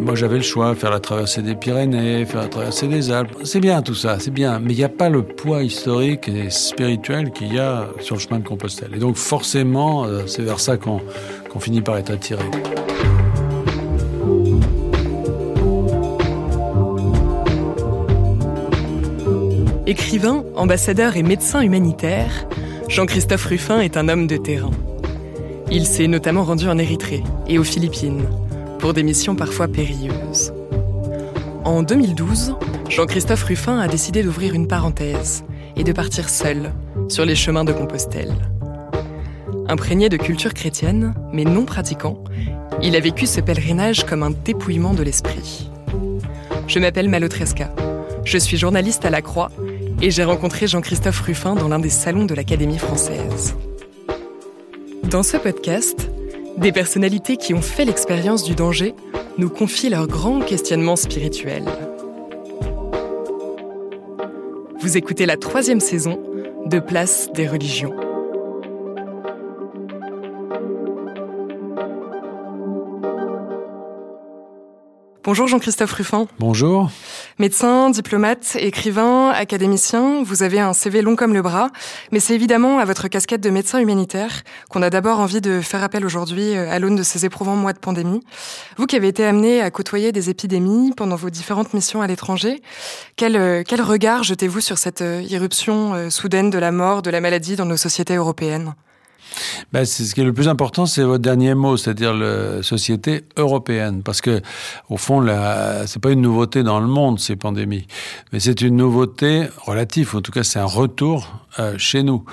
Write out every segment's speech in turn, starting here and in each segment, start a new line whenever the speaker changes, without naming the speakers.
Moi, j'avais le choix, faire la traversée des Pyrénées, faire la traversée des Alpes. C'est bien tout ça, c'est bien. Mais il n'y a pas le poids historique et spirituel qu'il y a sur le chemin de Compostelle. Et donc, forcément, euh, c'est vers ça qu'on finit par être attiré.
Écrivain, ambassadeur et médecin humanitaire, Jean-Christophe Ruffin est un homme de terrain. Il s'est notamment rendu en Érythrée et aux Philippines pour des missions parfois périlleuses. En 2012, Jean-Christophe Ruffin a décidé d'ouvrir une parenthèse et de partir seul sur les chemins de Compostelle. Imprégné de culture chrétienne, mais non pratiquant, il a vécu ce pèlerinage comme un dépouillement de l'esprit. Je m'appelle Malotresca. Je suis journaliste à La Croix et j'ai rencontré Jean-Christophe Ruffin dans l'un des salons de l'Académie française. Dans ce podcast, des personnalités qui ont fait l'expérience du danger nous confient leurs grands questionnements spirituels. Vous écoutez la troisième saison de Place des religions. Bonjour Jean-Christophe Ruffin.
Bonjour.
Médecin, diplomate, écrivain, académicien, vous avez un CV long comme le bras, mais c'est évidemment à votre casquette de médecin humanitaire qu'on a d'abord envie de faire appel aujourd'hui euh, à l'aune de ces éprouvants mois de pandémie. Vous qui avez été amené à côtoyer des épidémies pendant vos différentes missions à l'étranger, quel, euh, quel regard jetez-vous sur cette euh, irruption soudaine de la mort, de la maladie dans nos sociétés européennes?
Ben, c'est ce qui est le plus important, c'est votre dernier mot, c'est-à-dire la société européenne, parce que au fond, ce c'est pas une nouveauté dans le monde ces pandémies, mais c'est une nouveauté relative. En tout cas, c'est un retour euh, chez nous.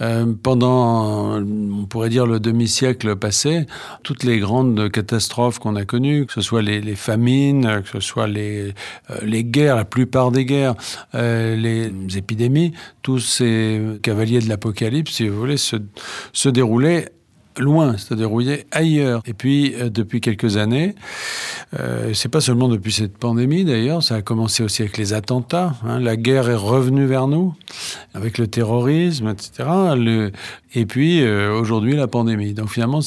Euh, pendant, on pourrait dire le demi-siècle passé, toutes les grandes catastrophes qu'on a connues, que ce soit les, les famines, que ce soit les, euh, les guerres, la plupart des guerres, les épidémies, tous ces cavaliers de l'apocalypse, si vous voulez, se, se déroulaient loin, c'est-à-dire ailleurs. Et puis, euh, depuis quelques années, euh, c'est pas seulement depuis cette pandémie d'ailleurs, ça a commencé aussi avec les attentats. Hein. la guerre est revenue vers nous, avec le terrorisme, etc. Et puis, euh, aujourd'hui, la pandémie. Donc finalement,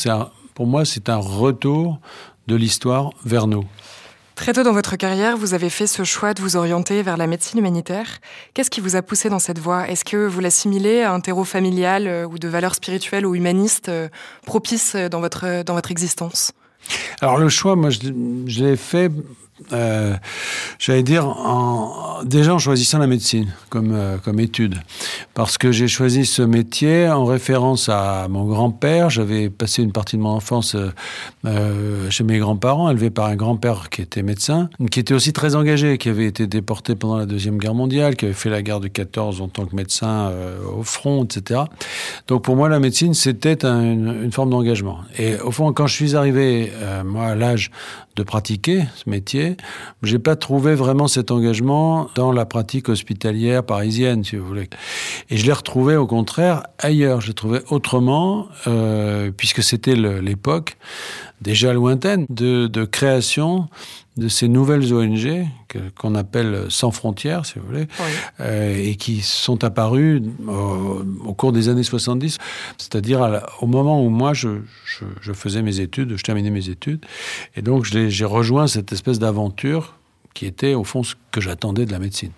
pour moi, c'est un retour de l'histoire vers nous.
Très tôt dans votre carrière, vous avez fait ce choix de vous orienter vers la médecine humanitaire. Qu'est-ce qui vous a poussé dans cette voie? Est-ce que vous l'assimilez à un terreau familial euh, ou de valeurs spirituelles ou humanistes euh, propices dans votre, dans votre existence?
Alors le choix, moi, je, je l'ai fait euh, j'allais dire, déjà en choisissant la médecine comme, euh, comme étude. Parce que j'ai choisi ce métier en référence à mon grand-père. J'avais passé une partie de mon enfance euh, chez mes grands-parents, élevé par un grand-père qui était médecin, qui était aussi très engagé, qui avait été déporté pendant la Deuxième Guerre mondiale, qui avait fait la guerre de 14 en tant que médecin au front, etc. Donc pour moi, la médecine, c'était une, forme d'engagement. Et au fond, quand je suis arrivé, moi, à l'âge de pratiquer ce métier. J'ai pas trouvé vraiment cet engagement dans la pratique hospitalière parisienne, si vous voulez. Et je l'ai retrouvé au contraire ailleurs. Je l'ai trouvé autrement, euh, puisque c'était l'époque déjà lointaine de, de création de ces nouvelles ONG qu'on appelle sans frontières, si vous voulez, euh, et qui sont apparues au, cours des années 70, c'est-à-dire au moment où moi je, je, je, faisais mes études, je terminais mes études, et donc j'ai rejoint cette espèce d'aventure qui était au fond ce que j'attendais de la médecine.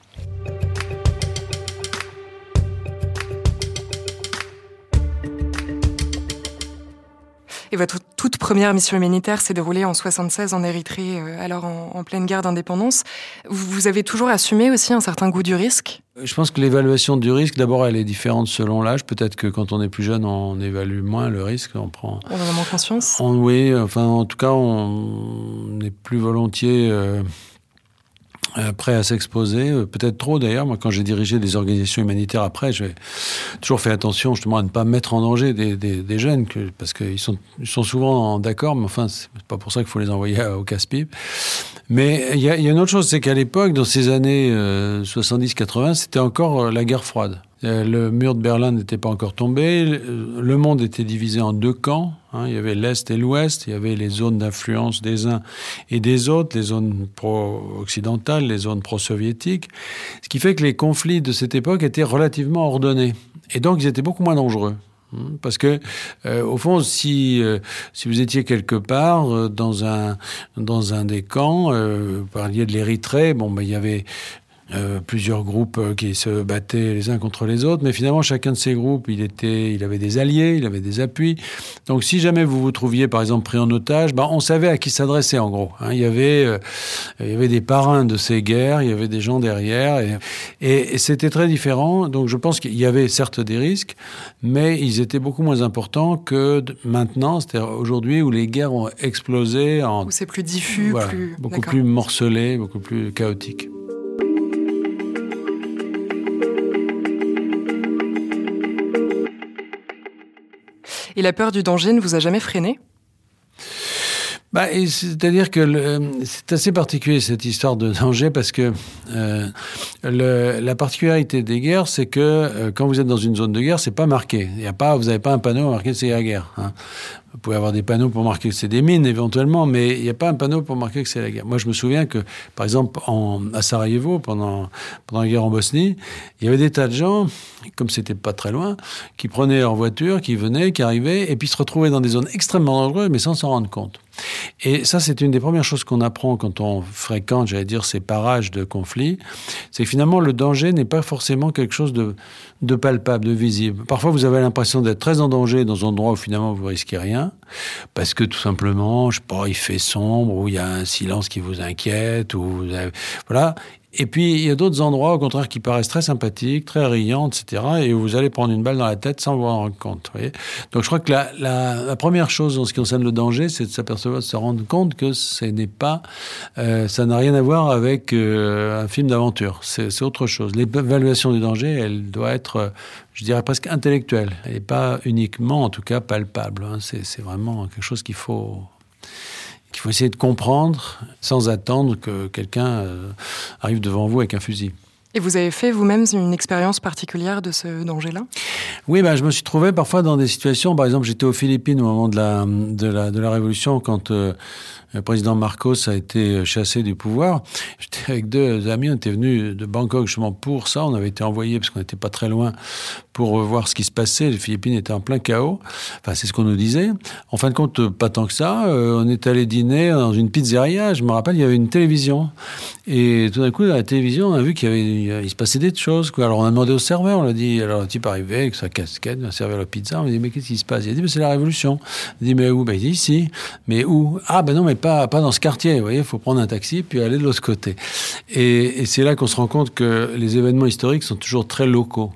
Et votre toute première mission humanitaire s'est déroulée en 76 en Érythrée, euh, alors en, pleine guerre d'indépendance. Vous avez toujours assumé aussi un certain goût du risque?
Je pense que l'évaluation du risque, d'abord, elle est différente selon l'âge. Peut-être que quand on est plus jeune, on évalue moins le risque. On prend.
On en a moins conscience?
oui, enfin, en tout cas, on est plus volontiers. Euh, euh, prêts à s'exposer, euh, peut-être trop d'ailleurs. Moi, quand j'ai dirigé des organisations humanitaires après, j'ai toujours fait attention justement à ne pas mettre en danger des, des, des jeunes, que, parce qu'ils sont, ils sont souvent d'accord, mais enfin, c'est pas pour ça qu'il faut les envoyer au casse-pipe. Mais il y, y, a une autre chose, c'est qu'à l'époque, dans ces années euh, 70-80, c'était encore la guerre froide. Euh, le mur de Berlin n'était pas encore tombé. Le monde était divisé en deux camps. Hein. Il y avait l'Est et l'Ouest. Il y avait les zones d'influence des uns et des autres, les zones pro-occidentales, les zones pro-soviétiques. Ce qui fait que les conflits de cette époque étaient relativement ordonnés. Et donc, ils étaient beaucoup moins dangereux. Hein. Parce que, euh, au fond, si, euh, si vous étiez quelque part euh, dans, un, dans un des camps, vous parliez de l'Érythrée, bon, ben, il y avait euh, plusieurs groupes euh, qui se battaient les uns contre les autres, mais finalement chacun de ces groupes, il était, il avait des alliés, il avait des appuis. Donc si jamais vous vous trouviez par exemple pris en otage, ben, on savait à qui s'adresser en gros. Hein. Il y avait, euh, il y avait des parrains de ces guerres, il y avait des gens derrière, et, et, et c'était très différent. Donc je pense qu'il y avait certes des risques, mais ils étaient beaucoup moins importants que maintenant, c'est-à-dire aujourd'hui où les guerres ont explosé en,
où c'est plus diffus,
voilà,
plus
beaucoup plus morcelé, beaucoup plus chaotique.
Et la peur du danger ne vous a jamais freiné?
Bah, C'est-à-dire que c'est assez particulier cette histoire de danger parce que euh, la particularité des guerres, c'est que euh, quand vous êtes dans une zone de guerre, c'est pas marqué. Il y a pas, vous n'avez pas un panneau marqué c'est la guerre. Hein. Vous pouvez avoir des panneaux pour marquer que c'est des mines éventuellement, mais il n'y a pas un panneau pour marquer que c'est la guerre. Moi, je me souviens que, par exemple, à Sarajevo, pendant, pendant la guerre en Bosnie, il y avait des tas de gens, comme c'était pas très loin, qui prenaient leur voiture, qui venaient, qui arrivaient, et puis se retrouvaient dans des zones extrêmement dangereuses, mais sans s'en rendre compte. Et ça, c'est une des premières choses qu'on apprend quand on fréquente, j'allais dire, ces parages de conflits. C'est que finalement, le danger n'est pas forcément quelque chose de, palpable, de visible. Parfois, vous avez l'impression d'être très en danger dans un endroit où finalement vous risquez rien, parce que tout simplement, je sais pas, il fait sombre, ou il y a un silence qui vous inquiète, ou vous voilà. Et puis, il y a d'autres endroits, au contraire, qui paraissent très sympathiques, très riants, etc., et vous allez prendre une balle dans la tête sans vous en rendre compte. Donc, je crois que la, première chose en ce qui concerne le danger, c'est de s'apercevoir, de se rendre compte que ce n'est pas, euh, ça n'a rien à voir avec euh, un film d'aventure. C'est autre chose. L'évaluation du danger, elle doit être, je dirais presque intellectuelle, et pas uniquement, en tout cas, palpable. Hein. C'est vraiment quelque chose qu'il faut qu'il faut essayer de comprendre sans attendre que quelqu'un euh, arrive devant vous avec un fusil.
Et vous avez fait vous-même une expérience particulière de ce danger-là?
Oui, ben, je me suis trouvé parfois dans des situations, par exemple j'étais aux Philippines au moment de la, de la, de la Révolution quand euh, le président Marcos a été chassé du pouvoir. J'étais avec deux amis, on était venus de Bangkok justement pour ça. On avait été envoyés parce qu'on n'était pas très loin pour voir ce qui se passait. Les Philippines étaient en plein chaos. Enfin, c'est ce qu'on nous disait. En fin de compte, pas tant que ça. Euh, on est allé dîner dans une pizzeria. Je me rappelle, il y avait une télévision. Et tout d'un coup, dans la télévision, on a vu qu'il y avait, il se passait des choses. Alors, on a demandé au serveur. On a dit, alors le type arrivait avec sa casquette, il a servi la pizza. On a dit, mais qu'est-ce qui se passe? Il a dit, mais c'est la révolution. Il a dit, mais où? Ben, Il dit, ici. Mais où? Ah, ben non, mais pas, pas dans ce quartier. Vous voyez, il faut prendre un taxi puis aller de l'autre côté. Et c'est là qu'on se rend compte que les événements historiques sont toujours très locaux.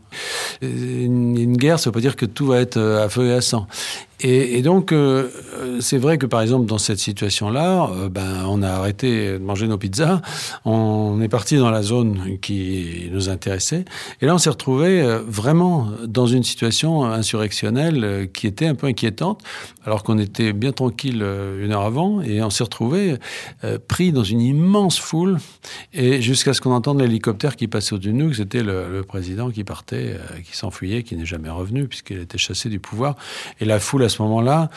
Une, une guerre, ça ne veut pas dire que tout va être à feu et à sang. Et, donc, euh, c'est vrai que par exemple, dans cette situation-là, euh, ben, on a arrêté de manger nos pizzas, on est parti dans la zone qui nous intéressait, et là, on s'est retrouvé euh, vraiment dans une situation insurrectionnelle euh, qui était un peu inquiétante, alors qu'on était bien tranquille euh, une heure avant, et on s'est retrouvé euh, pris dans une immense foule, et jusqu'à ce qu'on entende l'hélicoptère qui passait au-dessus de nous, que c'était le, le, président qui partait, qui s'enfuyait, qui n'est jamais revenu, puisqu'il était chassé du pouvoir, et la foule à ce moment-là,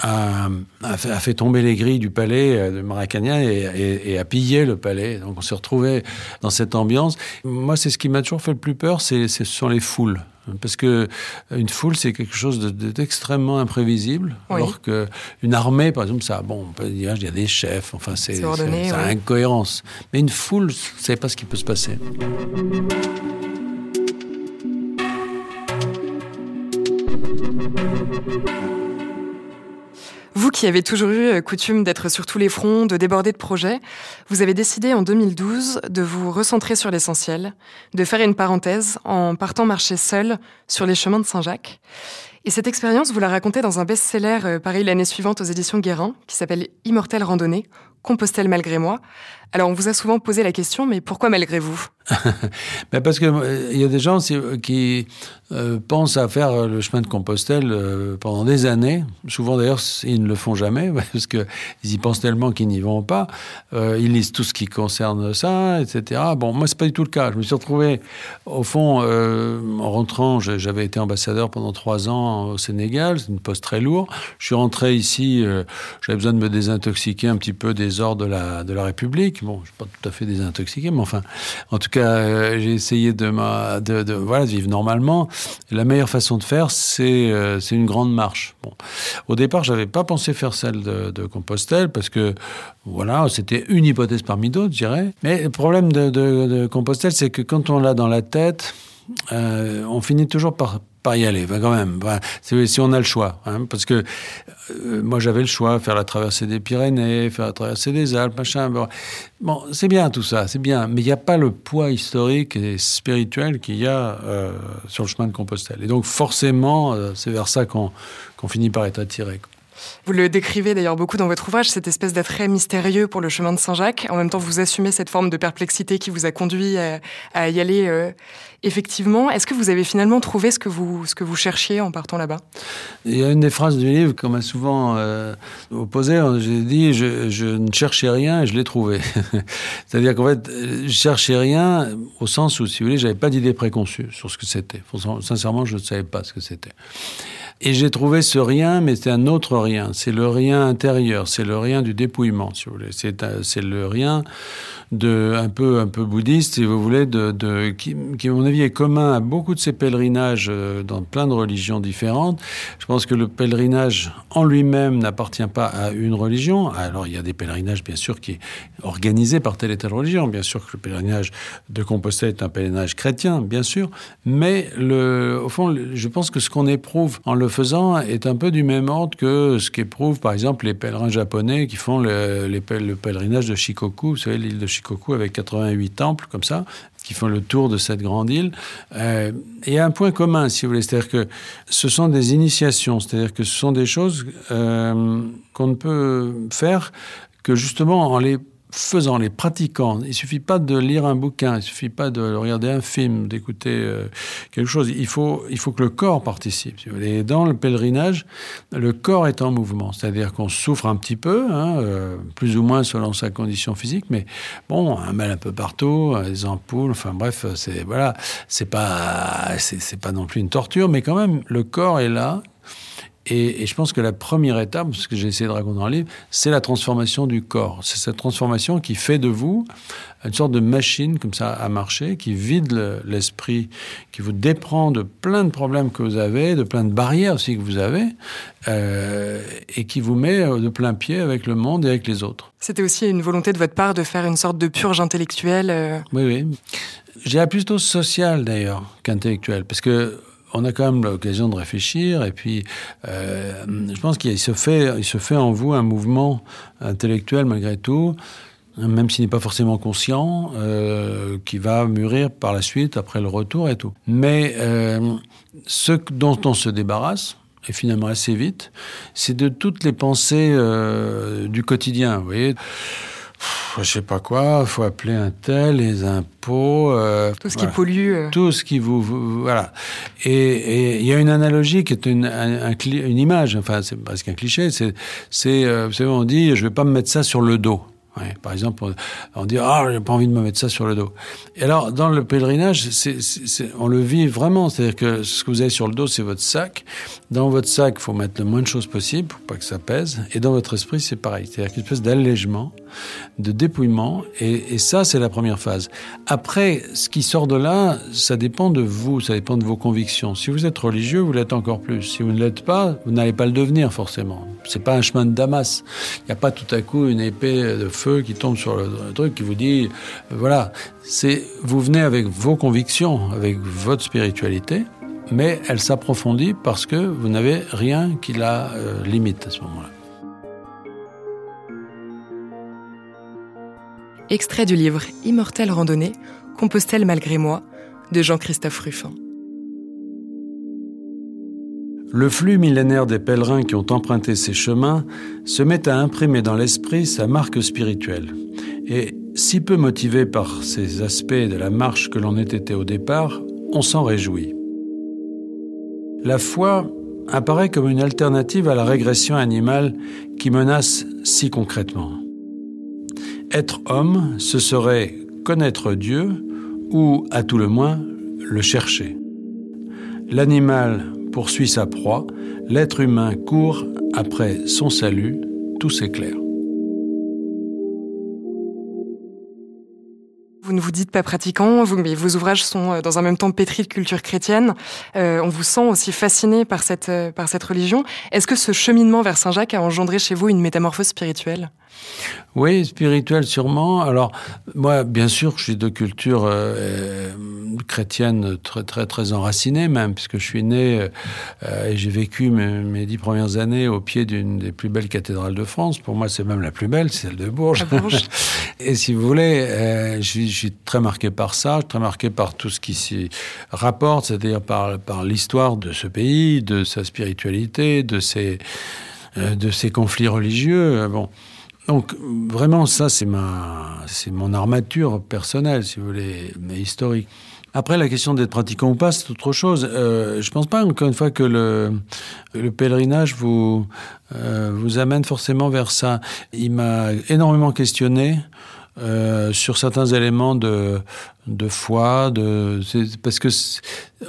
a, a, fait, a, fait, tomber les grilles du palais de Maracanã et, et, et, a pillé le palais. Donc on s'est retrouvé dans cette ambiance. Moi, c'est ce qui m'a toujours fait le plus peur, c'est ce sont les foules. Parce que une foule, c'est quelque chose d'extrêmement imprévisible. Oui. Alors qu'une armée, par exemple, ça, bon, on peut dire, il y a des chefs, enfin, c'est oui. incohérence. Mais une foule, savez pas ce qui peut se passer.
Vous qui avez toujours eu euh, coutume d'être sur tous les fronts, de déborder de projets, vous avez décidé en 2012 de vous recentrer sur l'essentiel, de faire une parenthèse en partant marcher seul sur les chemins de Saint-Jacques. Et cette expérience, vous la racontez dans un best-seller euh, pareil l'année suivante aux éditions Guérin, qui s'appelle Immortelle randonnée, Compostelle malgré moi, Alors on vous a souvent posé la question, mais pourquoi malgré vous
ben Parce qu'il euh, y a des gens qui euh, pensent à faire le chemin de Compostelle euh, pendant des années. Souvent d'ailleurs, ils ne le font jamais, parce qu'ils y pensent tellement qu'ils n'y vont pas. ils lisent tout ce qui concerne ça, etc. Bon, moi, c'est pas du tout le cas. Je me suis retrouvé, au fond, en rentrant, j'avais été ambassadeur pendant trois ans au Sénégal, c'est une poste très lourde. Je suis rentré ici, j'avais besoin de me désintoxiquer un petit peu des ordres de la, de la République. Bon, je ne suis pas tout à fait désintoxiqué, mais enfin, en tout cas, euh, j'ai essayé de, de, de, de vivre normalement. La meilleure façon de faire, c'est euh, une grande marche. Au départ, j'avais pas pensé faire celle de, de Compostelle parce que voilà, c'était une hypothèse parmi d'autres, je dirais. Mais le problème de, de Compostelle, c'est que quand on l'a dans la tête, euh, on finit toujours par, y aller, quand même. si on a le choix, hein, parce que euh, moi j'avais le choix, faire la traversée des Pyrénées, faire la traversée des Alpes, machin. Bon, c'est bien tout ça, c'est bien, mais il n'y a pas le poids historique et spirituel qu'il y a euh, sur le chemin de Compostelle. Et donc forcément, c'est vers ça qu'on finit par être attiré.
Vous le décrivez d'ailleurs beaucoup dans votre ouvrage, cette espèce d'attrait mystérieux pour le chemin de Saint-Jacques. En même temps, vous assumez cette forme de perplexité qui vous a conduit à, y aller euh, effectivement. Est-ce que vous avez finalement trouvé ce que vous, ce que vous cherchiez en partant là-bas?
Il y a une des phrases du livre qu'on m'a souvent euh, opposée. J'ai dit je, je, ne cherchais rien et je l'ai trouvé. C'est-à-dire qu'en fait, je cherchais rien au sens où, si vous voulez, j'avais pas d'idée préconçue sur ce que c'était. Sincèrement, je ne savais pas ce que c'était. Et j'ai trouvé ce rien, mais c'est un autre rien. C'est le rien intérieur, c'est le rien du dépouillement, si vous voulez. C'est, c'est le rien de un peu un peu bouddhiste, si vous voulez, de, qui, qui, à mon avis, est commun à beaucoup de ces pèlerinages euh, dans plein de religions différentes. Je pense que le pèlerinage en lui-même n'appartient pas à une religion. Alors il y a des pèlerinages, bien sûr, qui est organisé par telle et telle religion. Bien sûr que le pèlerinage de Compostelle est un pèlerinage chrétien, bien sûr. Mais le, au fond, je pense que ce qu'on éprouve en le faisant est un peu du même ordre que ce qu'éprouvent, par exemple, les pèlerins japonais qui font le, les, le pèlerinage de Shikoku, vous savez, l'île de Shikoku avec 88 temples, comme ça, qui font le tour de cette grande île. Euh, il y a un point commun, si vous voulez, c'est-à-dire que ce sont des initiations, c'est-à-dire que ce sont des choses euh, qu'on ne peut faire que justement en les faisant, les pratiquant. Il suffit pas de lire un bouquin, il suffit pas de regarder un film, d'écouter euh, quelque chose. Il faut, il faut que le corps participe. Dans le pèlerinage, le corps est en mouvement, c'est-à-dire qu'on souffre un petit peu, hein, euh, plus ou moins selon sa condition physique, mais bon, un mal un peu partout, des ampoules, enfin bref, c'est voilà, c'est pas, c'est pas non plus une torture, mais quand même, le corps est là, et, je pense que la première étape, ce que j'ai essayé de raconter dans le livre, c'est la transformation du corps. C'est cette transformation qui fait de vous une sorte de machine comme ça à marcher, qui vide l'esprit, qui vous déprend de plein de problèmes que vous avez, de plein de barrières aussi que vous avez, euh, et qui vous met de plein pied avec le monde et avec les autres.
C'était aussi une volonté de votre part de faire une sorte de purge intellectuelle. Euh
oui, oui. J'ai plutôt social d'ailleurs qu'intellectuel, parce que on a quand même l'occasion de réfléchir et puis euh, je pense qu'il se fait il se fait en vous un mouvement intellectuel malgré tout même s'il n'est pas forcément conscient, euh, qui va mûrir par la suite après le retour et tout. Mais euh, ce dont on se débarrasse, et finalement assez vite, c'est de toutes les pensées du quotidien. Vous voyez je sais pas quoi, faut appeler un tel, les impôts.
Euh, tout ce qui pollue. Euh.
Tout ce qui vous, voilà. Et il y a une analogie qui est une, une image, enfin, c'est presque un cliché, c'est, c'est, euh, on dit, je vais pas me mettre ça sur le dos. Ouais, par exemple, on, dit ah j'ai pas envie de me mettre ça sur le dos. Et alors dans le pèlerinage, c'est, on le vit vraiment, c'est-à-dire que ce que vous avez sur le dos, c'est votre sac. Dans votre sac, il faut mettre le moins de choses possible pour pas que ça pèse. Et dans votre esprit, c'est pareil, c'est-à-dire une espèce d'allègement, de dépouillement. Et, et ça, c'est la première phase. Après, ce qui sort de là, ça dépend de vous, ça dépend de vos convictions. Si vous êtes religieux, vous l'êtes encore plus. Si vous ne l'êtes pas, vous n'allez pas le devenir forcément. C'est pas un chemin de Damas. Il n'y a pas tout à coup une épée de feu qui tombe sur le, truc qui vous dit, voilà, c'est vous venez avec vos convictions, avec votre spiritualité, mais elle s'approfondit parce que vous n'avez rien qui la euh, limite à ce moment-là.
Extrait du livre Immortelle randonnée, Compostelle malgré moi, de Jean-Christophe Ruffin.
Le flux millénaire des pèlerins qui ont emprunté ces chemins se met à imprimer dans l'esprit sa marque spirituelle. Et si peu motivé par ces aspects de la marche que l'on était au départ, on s'en réjouit. La foi apparaît comme une alternative à la régression animale qui menace si concrètement. Être homme, ce serait connaître Dieu ou, à tout le moins, le chercher. L'animal poursuit sa proie, l'être humain court après son salut, tout s'éclaire.
Vous ne vous dites pas pratiquant, vous, mais vos ouvrages sont euh, dans un même temps pétris de culture chrétienne. Euh, on vous sent aussi fasciné par cette, euh, par cette religion. Est-ce que ce cheminement vers Saint-Jacques a engendré chez vous une métamorphose spirituelle?
Oui, spirituel sûrement. Alors, moi, bien sûr, je suis de culture euh, chrétienne très, très, très enracinée même, puisque je suis né euh, et j'ai vécu mes, dix premières années au pied d'une des plus belles cathédrales de France. Pour moi, c'est même la plus belle, celle de Bourges. et si vous voulez, euh, je, suis, je, suis, très marqué par ça, très marqué par tout ce qui s'y rapporte, c'est-à-dire par, l'histoire de ce pays, de sa spiritualité, de ses, ses conflits religieux. Bon. Donc vraiment, ça, c'est mon armature personnelle, si vous voulez, mais historique. Après, la question d'être pratiquant ou pas, c'est autre chose. Euh, je pense pas, encore une fois, que le, le pèlerinage euh, vous amène forcément vers ça. Il m'a énormément questionné euh, sur certains éléments de, de foi, de, parce que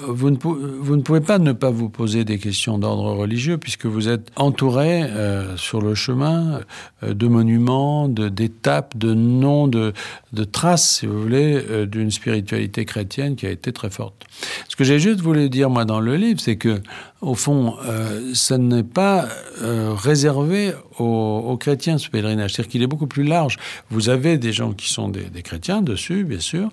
vous ne, pouvez pas ne pas vous poser des questions d'ordre religieux puisque vous êtes entouré euh, sur le chemin euh, de monuments, d'étapes, de, noms, de, traces, si vous voulez, euh, d'une spiritualité chrétienne qui a été très forte. Ce que j'ai juste voulu dire moi dans le livre, c'est que au fond, ça n'est pas réservé aux, chrétiens ce pèlerinage, c'est-à-dire qu'il est beaucoup plus large. Vous avez des gens qui sont des chrétiens dessus, bien sûr,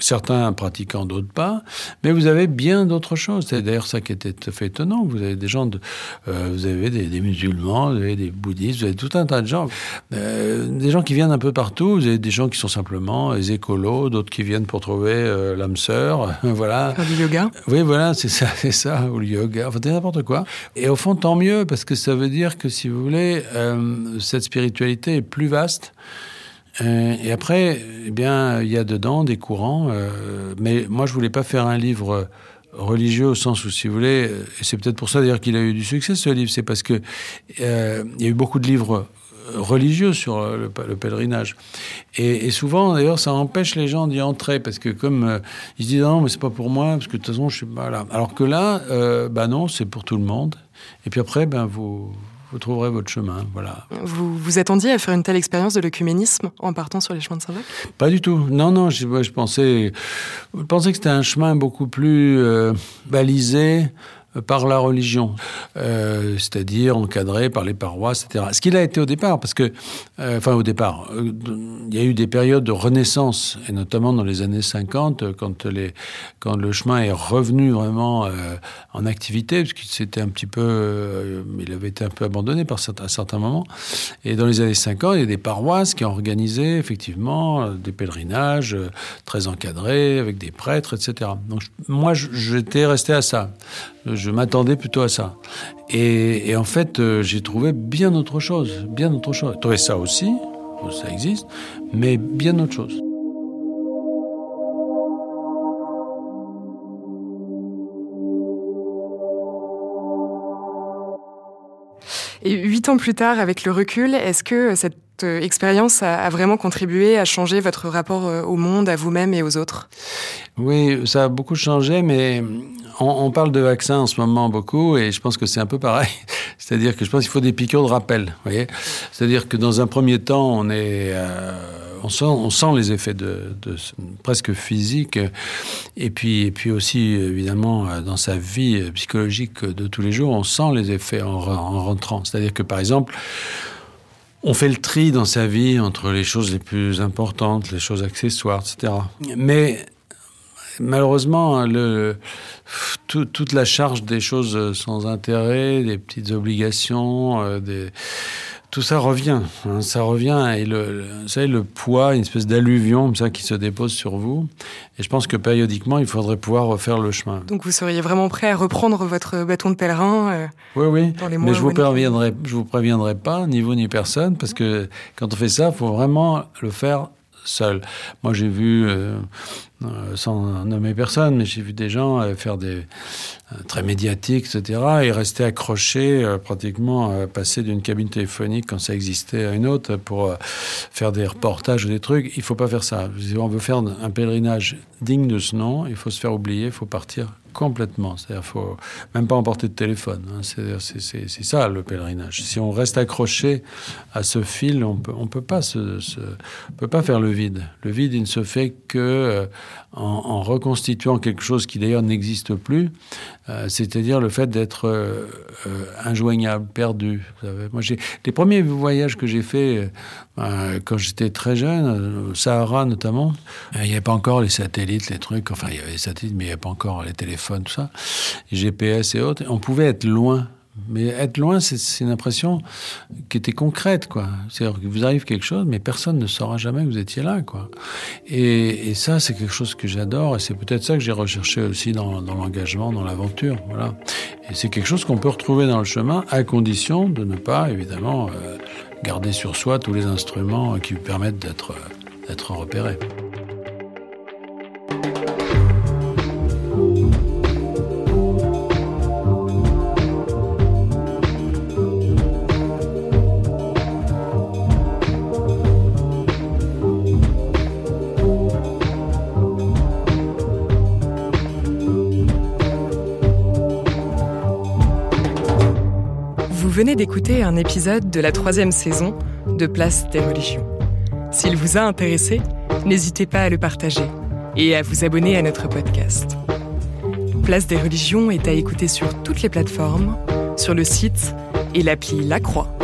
certains pratiquant, d'autres pas, mais vous avez bien d'autres choses. C'est d'ailleurs ça qui était tout à fait étonnant. Vous avez des gens, de, euh, vous avez des, musulmans, vous avez des bouddhistes, vous avez tout un tas de gens, euh, des gens qui viennent un peu partout. Vous avez des gens qui sont simplement des écolos, d'autres qui viennent pour trouver euh, l'âme sœur, voilà.
Faire du yoga.
Oui, voilà, c'est ça, c'est ça, ou le yoga, enfin n'importe quoi. Et au fond, tant mieux parce que ça veut dire que si vous voulez, cette spiritualité est plus vaste. Euh, et après, eh bien, il y a dedans des courants. Euh, mais moi, je voulais pas faire un livre religieux au sens où, si vous voulez, et c'est peut-être pour ça d'ailleurs qu'il a eu du succès ce livre, c'est parce que euh, il y a eu beaucoup de livres religieux sur le, pèlerinage. Et, souvent, d'ailleurs, ça empêche les gens d'y entrer parce que comme ils se disent non, mais c'est pas pour moi parce que de toute façon, je suis pas là. Alors que là, bah non, c'est pour tout le monde. Et puis après, ben vous vous trouverez votre chemin. Voilà.
Vous vous attendiez à faire une telle expérience de l'œcuménisme en partant sur les chemins de Saint-Jacques?
Pas du tout. Non, non, je, je, pensais, je pensais que c'était un chemin beaucoup plus euh, balisé, par la religion, euh, c'est-à-dire encadré par les paroisses, etc. Ce qu'il a été au départ, parce que, euh, enfin au départ, euh, il y a eu des périodes de renaissance, et notamment dans les années 50, quand, le chemin est revenu vraiment en activité, parce qu'il s'était un petit peu, il avait été un peu abandonné par certains, à certains moments. Et dans les années 50, il y a des paroisses qui ont organisé effectivement des pèlerinages très encadrés, avec des prêtres, etc. Donc moi, j'étais resté à ça. M'attendais plutôt à ça. Et, en fait, euh, j'ai trouvé bien autre chose, bien autre chose. Ça aussi, ça existe, mais bien autre chose.
Et huit ans plus tard, avec le recul, est-ce que cette euh, expérience a, vraiment contribué à changer votre rapport euh, au monde, à vous-même et aux autres?
Oui, ça a beaucoup changé, mais on, parle de vaccins en ce moment beaucoup, et je pense que c'est un peu pareil. C'est-à-dire que je pense qu'il faut des piqûres de rappel. C'est-à-dire que dans un premier temps, on est... Euh, on sent, les effets de, presque physiques, et puis, et puis aussi évidemment dans sa vie psychologique de tous les jours, on sent les effets en, en rentrant. C'est-à-dire que par exemple, on fait le tri dans sa vie entre les choses les plus importantes, les choses accessoires, etc. Mais malheureusement, le, toute la charge des choses sans intérêt, des petites obligations, euh, des, tout ça revient. Hein, ça revient et le, vous savez, le poids, une espèce d'alluvion ça qui se dépose sur vous. Et je pense que périodiquement, il faudrait pouvoir refaire le chemin.
Donc vous seriez vraiment prêt à reprendre votre bâton de pèlerin
euh, Oui, oui. Mais je vous je vous préviendrai pas, ni vous ni personne, parce que quand on fait ça, il faut vraiment le faire seul. Moi, j'ai vu, euh, euh, sans nommer personne, mais j'ai vu des gens euh, faire des très médiatiques, etc., et rester accrochés, pratiquement passer d'une cabine téléphonique quand ça existait à une autre pour faire des reportages ou des trucs. Il faut pas faire ça. Si on veut faire un pèlerinage digne de ce nom, il faut se faire oublier, il faut partir complètement. C'est-à-dire faut même pas emporter de téléphone. Hein. C'est ça le pèlerinage. Si on reste accroché à ce fil, on peut, on peut se, peut pas faire le vide. Le vide, il ne se fait que euh, en, reconstituant quelque chose qui d'ailleurs n'existe plus, euh, c'est-à-dire le fait d'être euh, injoignable, perdu. j'ai les premiers voyages que j'ai faits quand j'étais très jeune, au Sahara notamment, il n'y avait pas encore les satellites, les trucs. Enfin, il y avait les satellites, mais il n'y avait pas encore les téléphones tout ça, GPS et autres. On pouvait être loin. Mais être loin, c'est une impression qui était concrète, quoi. C'est-à-dire que vous arrive quelque chose, mais personne ne saura jamais que vous étiez là, quoi. Et, ça, c'est quelque chose que j'adore, et c'est peut-être ça que j'ai recherché aussi dans, l'engagement, dans l'aventure, voilà. Et c'est quelque chose qu'on peut retrouver dans le chemin, à condition de ne pas, évidemment, euh, garder sur soi tous les instruments qui vous permettent d'être d'être repéré.
D'écouter un épisode de la troisième saison de Place des religions. S'il vous a intéressé, n'hésitez pas à le partager et à vous abonner à notre podcast. Place des religions est à écouter sur toutes les plateformes, sur le site et l'appli La Croix.